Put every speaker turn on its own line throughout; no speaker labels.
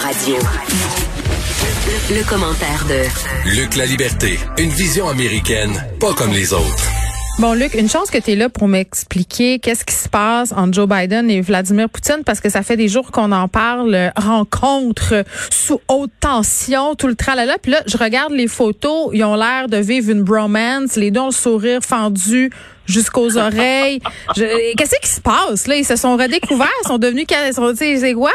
Radio. Le commentaire de
Luc La Liberté, une vision américaine, pas comme les autres.
Bon, Luc, une chance que tu es là pour m'expliquer qu'est-ce qui se passe entre Joe Biden et Vladimir Poutine, parce que ça fait des jours qu'on en parle, rencontre sous haute tension, tout le tralala. Puis là, je regarde les photos, ils ont l'air de vivre une bromance, les deux ont le sourire fendu jusqu'aux oreilles. Qu'est-ce qui se passe, là? Ils se sont redécouverts, ils sont devenus... ils sont- tu sais, C'est quoi?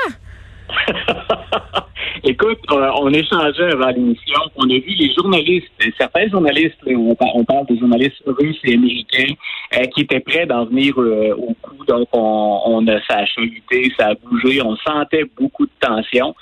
Écoute, euh, on échangeait avant l'émission. On a vu les journalistes, certains journalistes, on, par- on parle des journalistes russes et américains, euh, qui étaient prêts d'en venir euh, au coup. Donc, on, on a, ça a chahuté, ça a bougé. On sentait beaucoup de tension.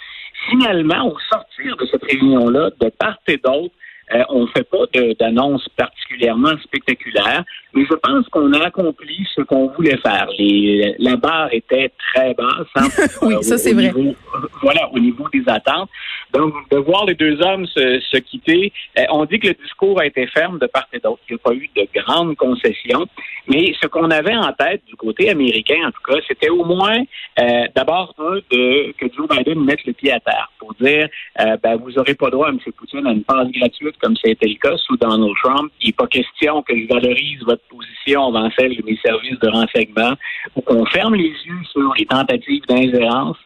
Finalement, au sortir de cette réunion-là, de part et d'autre, euh, on ne fait pas de- d'annonce particulièrement spectaculaire, mais je pense qu'on a accompli ce qu'on voulait faire. Les, la barre était très basse. hein,
Oui,
euh,
ça, c'est vrai.
niveau- voilà, au niveau des attentes. Donc, de voir les deux hommes se, se quitter, euh, on dit que le discours a été ferme de part et d'autre. Il n'y a pas eu de grandes concessions. Mais ce qu'on avait en tête du côté américain, en tout cas, c'était au moins, euh, d'abord, un, de, que Joe Biden mette le pied à terre pour dire, euh, ben, vous n'aurez pas droit, M. Poutine, à une passe gratuite comme ça a été le cas sous Donald Trump. Il n'est pas question que je valorise votre position avant celle de mes services de renseignement ou qu'on ferme les yeux sur les tentatives d'ingérence.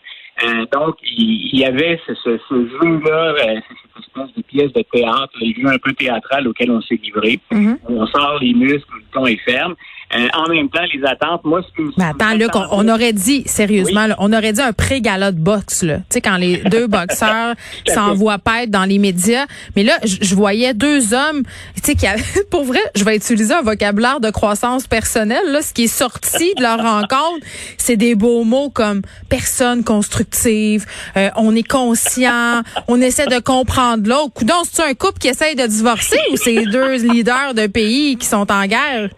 Euh, donc, il, y avait ce, ce, ce jeu-là, euh, cette espèce de pièce de théâtre, le jeu un peu théâtral auquel on s'est livré.
Mhm.
où On sort les muscles, le ton est ferme. Euh, en même temps, les attentes, moi, ce que
Mais attends, Luc, on, on aurait dit, sérieusement, là, on aurait dit un pré-gala de boxe, là. Tu sais, quand les deux boxeurs s'envoient paître dans les médias. Mais là, je je voyais deux hommes, tu sais, qui avaient, pour vrai, je vais utiliser un vocabulaire de croissance personnelle, là. Ce qui est sorti de leur rencontre, c'est des beaux mots comme personne constructive, euh, on est conscient, on essaie de comprendre l'autre. Coudon, c'est un couple qui essaye de divorcer ou c'est deux leaders de pays qui sont en guerre?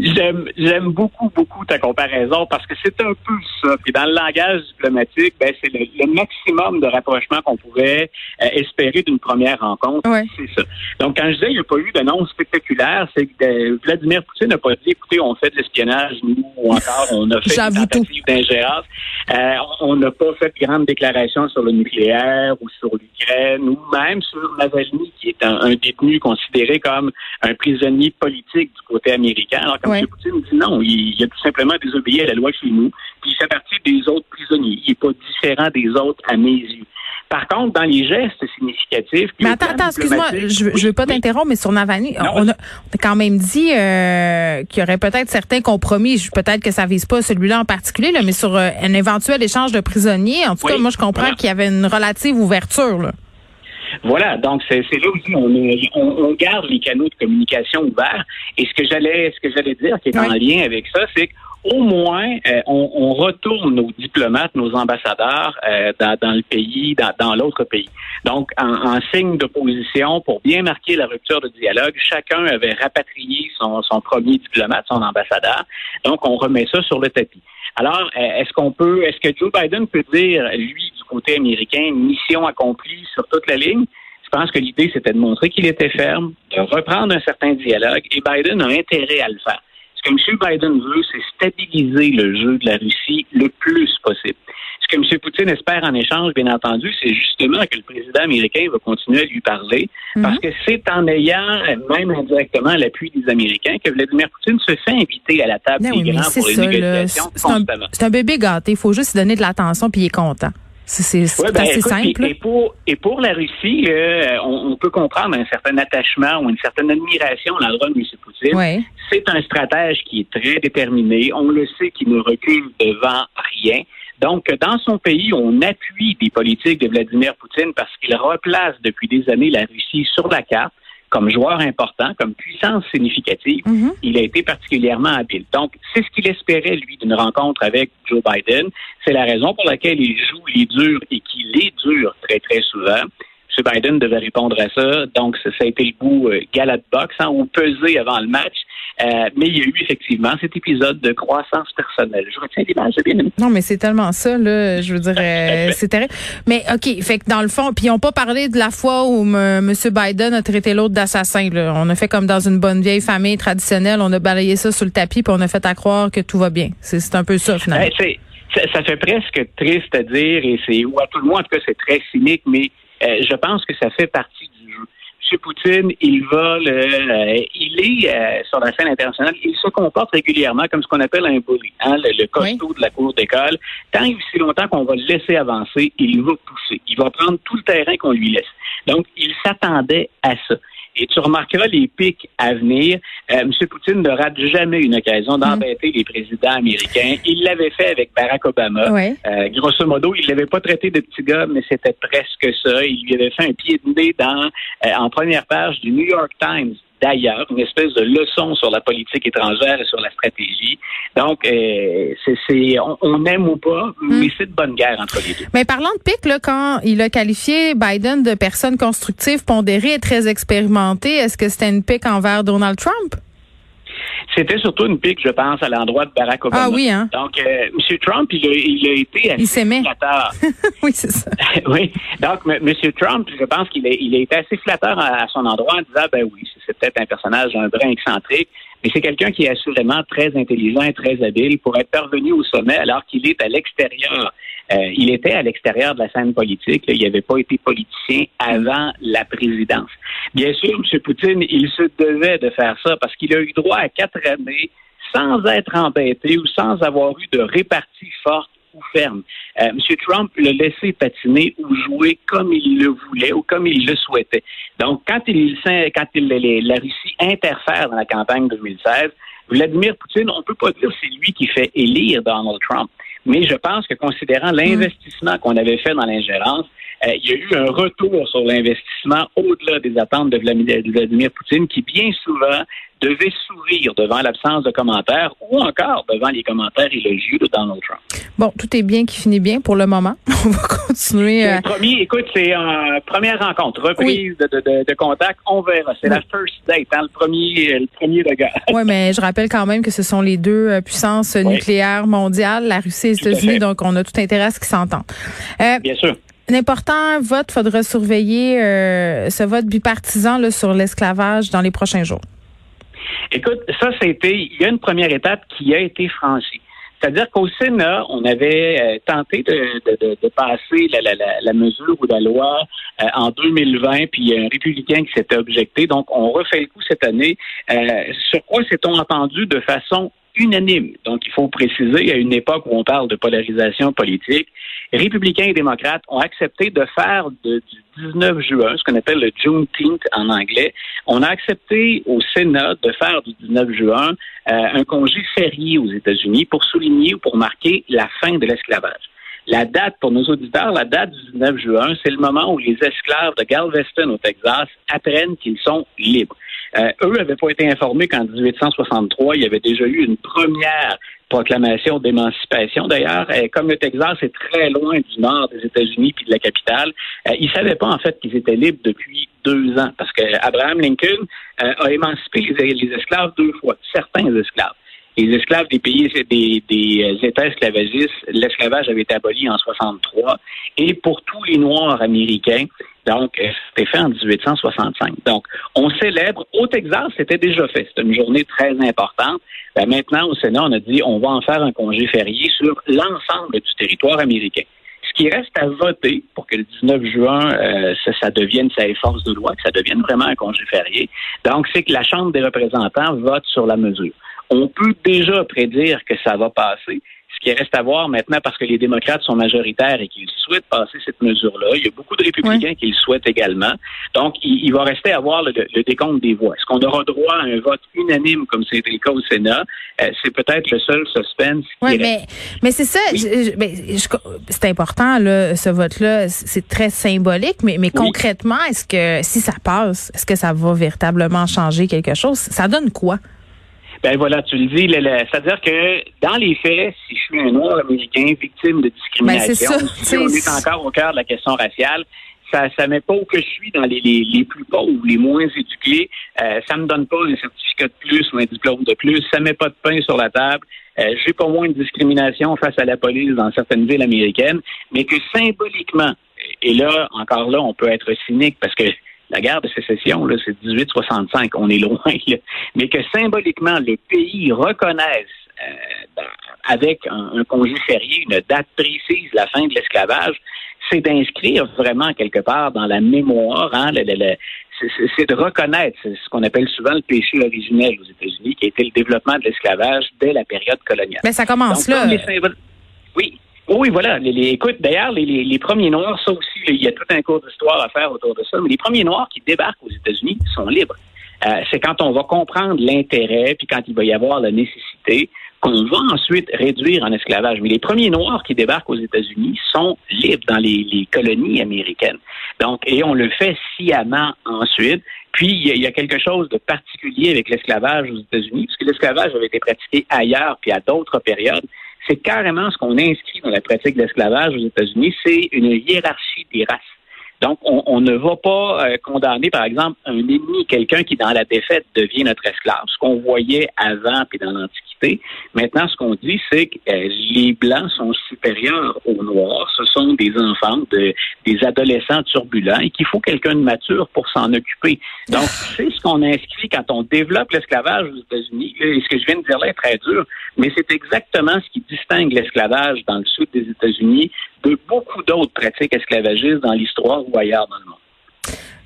J'aime, j'aime beaucoup, beaucoup ta comparaison parce que c'est un peu ça. Puis dans le langage diplomatique, ben, c'est le, le maximum de rapprochement qu'on pouvait euh, espérer d'une première rencontre.
Ouais.
C'est ça. Donc, quand je disais qu'il n'y a pas eu d'annonce spectaculaire, c'est que euh, Vladimir Poutine n'a pas dit, écoutez, on fait de l'espionnage, nous, ou encore, on a fait une tentative d'ingérence. Euh, on n'a pas fait de grandes déclarations sur le nucléaire ou sur l'Ukraine ou même sur Navalny, qui est un, un détenu considéré comme un prisonnier politique du côté américain. Alors, quand
Ouais.
M. Poutine dit non, il, il a tout simplement désobéi à la loi chez nous, puis il fait partie des autres prisonniers. Il n'est pas différent des autres à mes yeux. Par contre, dans les gestes significatifs...
Mais attends, attends, excuse-moi, je, je veux pas
Oui,
t'interrompre, mais sur Navalny,
Non,
on a, on a quand même dit euh, qu'il y aurait peut-être certains compromis. Peut-être que ça vise pas celui-là en particulier, là, mais sur euh, un éventuel échange de prisonniers. En tout
Oui,
cas, moi, je comprends
voilà.
qu'il y avait une relative ouverture. Là.
Voilà, donc c'est là aussi on, on, on garde les canaux de communication ouverts. Et ce que j'allais ce que j'allais dire qui est en lien avec ça, c'est qu'au moins euh, on, on retourne nos diplomates, nos ambassadeurs euh, dans, dans le pays, dans, dans l'autre pays. Donc en, en signe d'opposition, pour bien marquer la rupture de dialogue, chacun avait rapatrié son, son premier diplomate, son ambassadeur. Donc on remet ça sur le tapis. Alors, euh, est-ce qu'on peut, est-ce que Joe Biden peut dire, lui, côté américain, mission accomplie sur toute la ligne? Je pense que l'idée, c'était de montrer qu'il était ferme, de reprendre un certain dialogue, et Biden a intérêt à le faire. Ce que M. Biden veut, c'est stabiliser le jeu de la Russie le plus possible. Ce que M. Poutine espère en échange, bien entendu, c'est justement que le président américain va continuer à lui parler, parce que c'est en ayant, même indirectement, l'appui des Américains, que Vladimir Poutine se fait inviter à la table
Ben
des
oui, mais
grands pour les négociations
C'est un, un bébé gâté. Il faut juste donner de l'attention puis il est content. C'est
Ouais, ben,
assez
écoute,
simple.
Et, et pour, et pour la Russie, euh, on, on peut comprendre un certain attachement ou une certaine admiration à l'endroit de M. Poutine.
Ouais.
C'est un stratège qui est très déterminé. On le sait qu'il ne recule devant rien. Donc, dans son pays, on appuie des politiques de Vladimir Poutine parce qu'il replace depuis des années la Russie sur la carte comme joueur important, comme puissance significative.
Mhm.
Il a été particulièrement habile. Donc, c'est ce qu'il espérait, lui, d'une rencontre avec Joe Biden. C'est la raison pour laquelle il joue les durs et qu'il est dur très, très souvent. Biden devait répondre à ça. Donc, ça, a été le goût euh, galade box, hein, ou peser avant le match. Euh, mais il y a eu effectivement cet épisode de croissance personnelle. Je retiens l'image, j'ai bien aimé.
Non, mais c'est tellement ça, là. Je veux dire, euh, c'est terrible. Mais OK, fait que dans le fond, puis ils n'ont pas parlé de la fois où M. Biden a traité l'autre d'assassin. On a fait comme dans une bonne vieille famille traditionnelle. On a balayé ça sous le tapis, puis on a fait à croire que tout va bien. C'est un peu ça, finalement.
Ben, ça, ça, fait presque triste à dire, et c'est, ou à tout le moins, en tout cas, c'est très cynique, mais je pense que ça fait partie du jeu. M. Poutine, il va, euh, il est euh, sur la scène internationale, il se comporte régulièrement comme ce qu'on appelle un bully, hein, le, costaud de la cour d'école. Tant et aussi longtemps qu'on va le laisser avancer, il va pousser. Il va prendre tout le terrain qu'on lui laisse. Donc, il s'attendait à ça. Et tu remarqueras les pics à venir. Euh, M. Poutine ne rate jamais une occasion d'embêter les présidents américains. Il l'avait fait avec Barack Obama. Euh, grosso modo, il l'avait pas traité de petit gars, mais c'était presque ça. Il lui avait fait un pied de nez dans, euh, en première page du New York Times d'ailleurs, une espèce de leçon sur la politique étrangère et sur la stratégie. Donc, euh, c'est, on, aime ou pas, mais hmm. c'est de bonne guerre entre les deux.
Mais parlant de pic, là, quand il a qualifié Biden de personne constructive, pondérée et très expérimentée, est-ce que c'était une pique envers Donald Trump?
C'était surtout une pique, je pense, à l'endroit de Barack Obama.
Ah oui, hein?
Donc, euh, M. Trump, il a, il a été assez flatteur.
oui, c'est ça.
oui. Donc, M. Trump, je pense qu'il a, il a été assez flatteur à, son endroit en disant, ben oui, c'est peut-être un personnage un brin excentrique, mais c'est quelqu'un qui est assurément très intelligent et très habile pour être parvenu au sommet alors qu'il est à l'extérieur. Euh, il était à l'extérieur de la scène politique. Il n'avait pas été politicien avant la présidence. Bien sûr, M. Poutine, il se devait de faire ça parce qu'il a eu droit à quatre années sans être embêté ou sans avoir eu de répartie forte ou ferme. Euh, M. Trump l'a laissé patiner ou jouer comme il le voulait ou comme il le souhaitait. Donc, quand il, quand il, la Russie interfère dans la campagne 2016, Vladimir Poutine, on ne peut pas dire que c'est lui qui fait élire Donald Trump. Mais je pense que considérant l'investissement qu'on avait fait dans l'ingérence, euh, il y a eu un retour sur l'investissement au-delà des attentes de Vladimir Poutine qui bien souvent devait sourire devant l'absence de commentaires ou encore devant les commentaires élogieux de Donald Trump.
Bon, tout est bien qui finit bien pour le moment. On va continuer.
Euh... Premier, écoute, c'est une première rencontre, reprise de, de, de, contact. On verra. C'est la first date, hein, le premier, le premier regard.
Oui, mais je rappelle quand même que ce sont les deux euh, puissances nucléaires mondiales, la Russie et les États-Unis, donc on a tout intérêt à ce qu'ils s'entendent.
Euh, bien sûr.
L'important vote, faudra surveiller euh, ce vote bipartisan là, sur l'esclavage dans les prochains jours.
Écoute, ça, c'était, il y a une première étape qui a été franchie. C'est-à-dire qu'au Sénat, on avait euh, tenté de, passer la, mesure ou la loi euh, en 2020, puis il y a un républicain qui s'était objecté. Donc, on refait le coup cette année. sur quoi s'est-on entendu de façon unanime. Donc, il faut préciser, à une époque où on parle de polarisation politique, républicains et démocrates ont accepté de faire du 19 juin, ce qu'on appelle le Juneteenth en anglais, on a accepté au Sénat de faire du 19 juin euh, un congé férié aux États-Unis pour souligner ou pour marquer la fin de l'esclavage. La date, pour nos auditeurs, la date du 19 juin, c'est le moment où les esclaves de Galveston au Texas apprennent qu'ils sont libres. Euh, eux n'avaient pas été informés qu'en 1863, il y avait déjà eu une première proclamation d'émancipation. D'ailleurs, euh, comme le Texas est très loin du nord des États-Unis puis de la capitale, euh, ils savaient pas en fait qu'ils étaient libres depuis deux ans parce que Abraham Lincoln euh, a émancipé les, esclaves deux fois, certains esclaves les esclaves des pays des, des États esclavagistes, l'esclavage avait été aboli en 63 et pour tous les Noirs américains, donc, euh, c'était fait en 1865. Donc, on célèbre. Au Texas, c'était déjà fait. C'était une journée très importante. Ben, maintenant, au Sénat, on a dit on va en faire un congé férié sur l'ensemble du territoire américain. Ce qui reste à voter pour que le 19 juin, euh, ça, devienne, ça ait force de loi, que ça devienne vraiment un congé férié. Donc, c'est que la Chambre des représentants vote sur la mesure. On peut déjà prédire que ça va passer. Ce qui reste à voir maintenant, parce que les démocrates sont majoritaires et qu'ils souhaitent passer cette mesure-là, il y a beaucoup de républicains qui le souhaitent également. Donc, il, va rester à voir le, décompte des voix. Est-ce qu'on aura droit à un vote unanime comme c'était le cas au Sénat? Euh, c'est peut-être le seul suspense.
Oui, mais, mais c'est ça. C'est important, là, ce vote-là. C'est très symbolique, mais, mais concrètement, est-ce que si ça passe, est-ce que ça va véritablement changer quelque chose? Ça donne quoi?
Ben voilà, tu le dis. C'est-à-dire que dans les faits, si je suis un noir américain victime de discrimination,
ben
si on est encore au cœur de la question raciale, ça ça met pas où que je suis dans les, les, les plus pauvres les moins éduqués. Euh, ça me donne pas un certificat de plus ou un diplôme de plus. Ça met pas de pain sur la table. Euh, J'ai pas moins de discrimination face à la police dans certaines villes américaines, mais que symboliquement, et là, encore là, on peut être cynique parce que la guerre de sécession, là, c'est 1865, on est loin, mais que symboliquement, le pays reconnaisse euh, avec un, un congé férié, une date précise, la fin de l'esclavage, c'est d'inscrire vraiment quelque part dans la mémoire, hein, le, le, c'est de reconnaître ce qu'on appelle souvent le péché originel aux États-Unis, qui a été le développement de l'esclavage dès la période coloniale.
Mais ça commence là.
Oui, oui, voilà. Écoute, d'ailleurs, les, premiers Noirs, ça aussi, il y a tout un cours d'histoire à faire autour de ça, mais les premiers Noirs qui débarquent aux États-Unis sont libres. Euh, c'est quand on va comprendre l'intérêt, puis quand il va y avoir la nécessité, qu'on va ensuite réduire en esclavage. Mais les premiers Noirs qui débarquent aux États-Unis sont libres dans les, colonies américaines. Donc, et on le fait sciemment ensuite. Puis, il y, y a quelque chose de particulier avec l'esclavage aux États-Unis, puisque l'esclavage avait été pratiqué ailleurs puis à d'autres périodes c'est carrément ce qu'on inscrit dans la pratique de l'esclavage aux États-Unis, c'est une hiérarchie des races. Donc, on, on ne va pas euh, condamner, par exemple, un ennemi, quelqu'un qui, dans la défaite, devient notre esclave. Ce qu'on voyait avant puis dans l'Antiquité. Maintenant, ce qu'on dit, c'est que euh, les Blancs sont supérieurs aux Noirs. Ce sont des enfants, de, des adolescents turbulents et qu'il faut quelqu'un de mature pour s'en occuper. Donc, c'est ce qu'on inscrit quand on développe l'esclavage aux États-Unis. Et ce que je viens de dire là est très dur, mais c'est exactement ce qui distingue l'esclavage dans le sud des États-Unis de beaucoup d'autres pratiques esclavagistes dans l'histoire ou ailleurs dans le monde.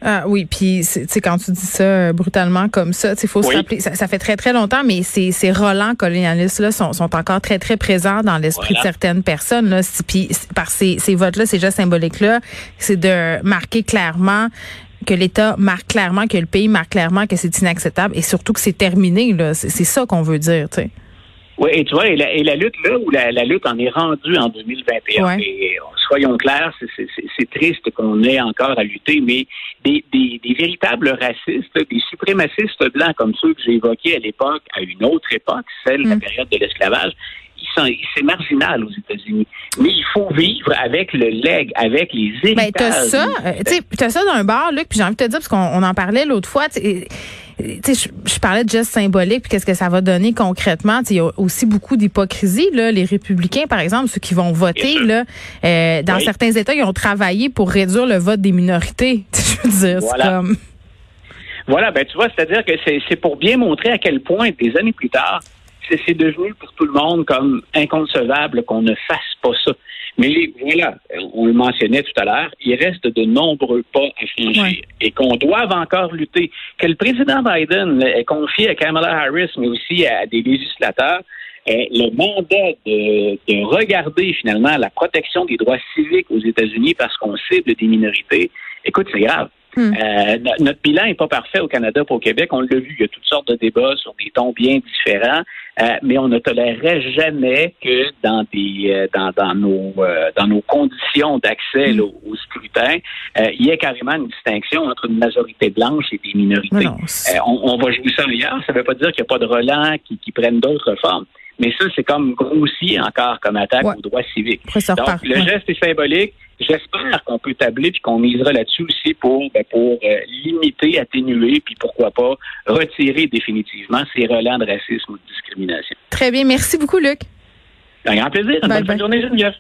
Ah oui, puis tu quand tu dis ça euh, brutalement comme ça, il faut se rappeler, ça, fait très très longtemps, mais ces, ces relents colonialistes là sont, sont encore très très présents dans l'esprit de certaines personnes là. Puis par ces, ces votes là, ces gestes symboliques là, c'est de marquer clairement que l'État marque clairement, que le pays marque clairement que c'est inacceptable et surtout que c'est terminé là. C'est ça qu'on veut dire, tu sais.
Oui, et tu vois, et la, et la lutte là où la, la, lutte en est rendue en 2021. Ouais. Et, soyons clairs, c'est triste qu'on ait encore à lutter, mais des, des, des, véritables racistes, des suprémacistes blancs comme ceux que j'ai évoqués à l'époque, à une autre époque, celle de la mm. période de l'esclavage, c'est marginal aux États-Unis. Mais il faut vivre avec le leg, avec les héritages. Ben,
t'as ça, euh, tu as ça dans un bar, Luc, puis j'ai envie de te dire, parce qu'on en parlait l'autre fois, je, je parlais de gestes symboliques, puis qu'est-ce que ça va donner concrètement. Il y a aussi beaucoup d'hypocrisie. Les républicains, par exemple, ceux qui vont voter, là, euh, dans oui. certains États, ils ont travaillé pour réduire le vote des minorités. Je veux dire,
voilà.
comme...
Voilà, ben tu vois, c'est-à-dire que c'est pour bien montrer à quel point, des années plus tard, c'est devenu pour tout le monde comme inconcevable qu'on ne fasse pas ça. Mais voilà, on le mentionnait tout à l'heure, il reste de nombreux pas à franchir ouais. et qu'on doive encore lutter. Que le président Biden ait confié à Kamala Harris, mais aussi à des législateurs, le mandat de, de, regarder finalement la protection des droits civiques aux États-Unis parce qu'on cible des minorités, écoute, c'est grave. Hmm. Euh, notre bilan n'est pas parfait au Canada pour au Québec. On l'a vu, il y a toutes sortes de débats sur des tons bien différents, euh, mais on ne tolérerait jamais que dans des euh, dans, dans nos euh, dans nos conditions d'accès hmm. au scrutin, euh, il y ait carrément une distinction entre une majorité blanche et des minorités. Non, on, on, va jouer ça ailleurs. Ça ne veut pas dire qu'il n'y a pas de relents qui, qui prennent d'autres formes. Mais ça, c'est comme grossier encore comme attaque ouais. aux droits civiques. Donc, le geste est symbolique. J'espère qu'on peut tabler puis qu'on misera là-dessus aussi pour, ben, pour euh, limiter, atténuer, puis pourquoi pas retirer définitivement ces relents de racisme ou de discrimination.
Très bien. Merci beaucoup, Luc.
Un grand plaisir. Une bonne fin de journée, Geneviève.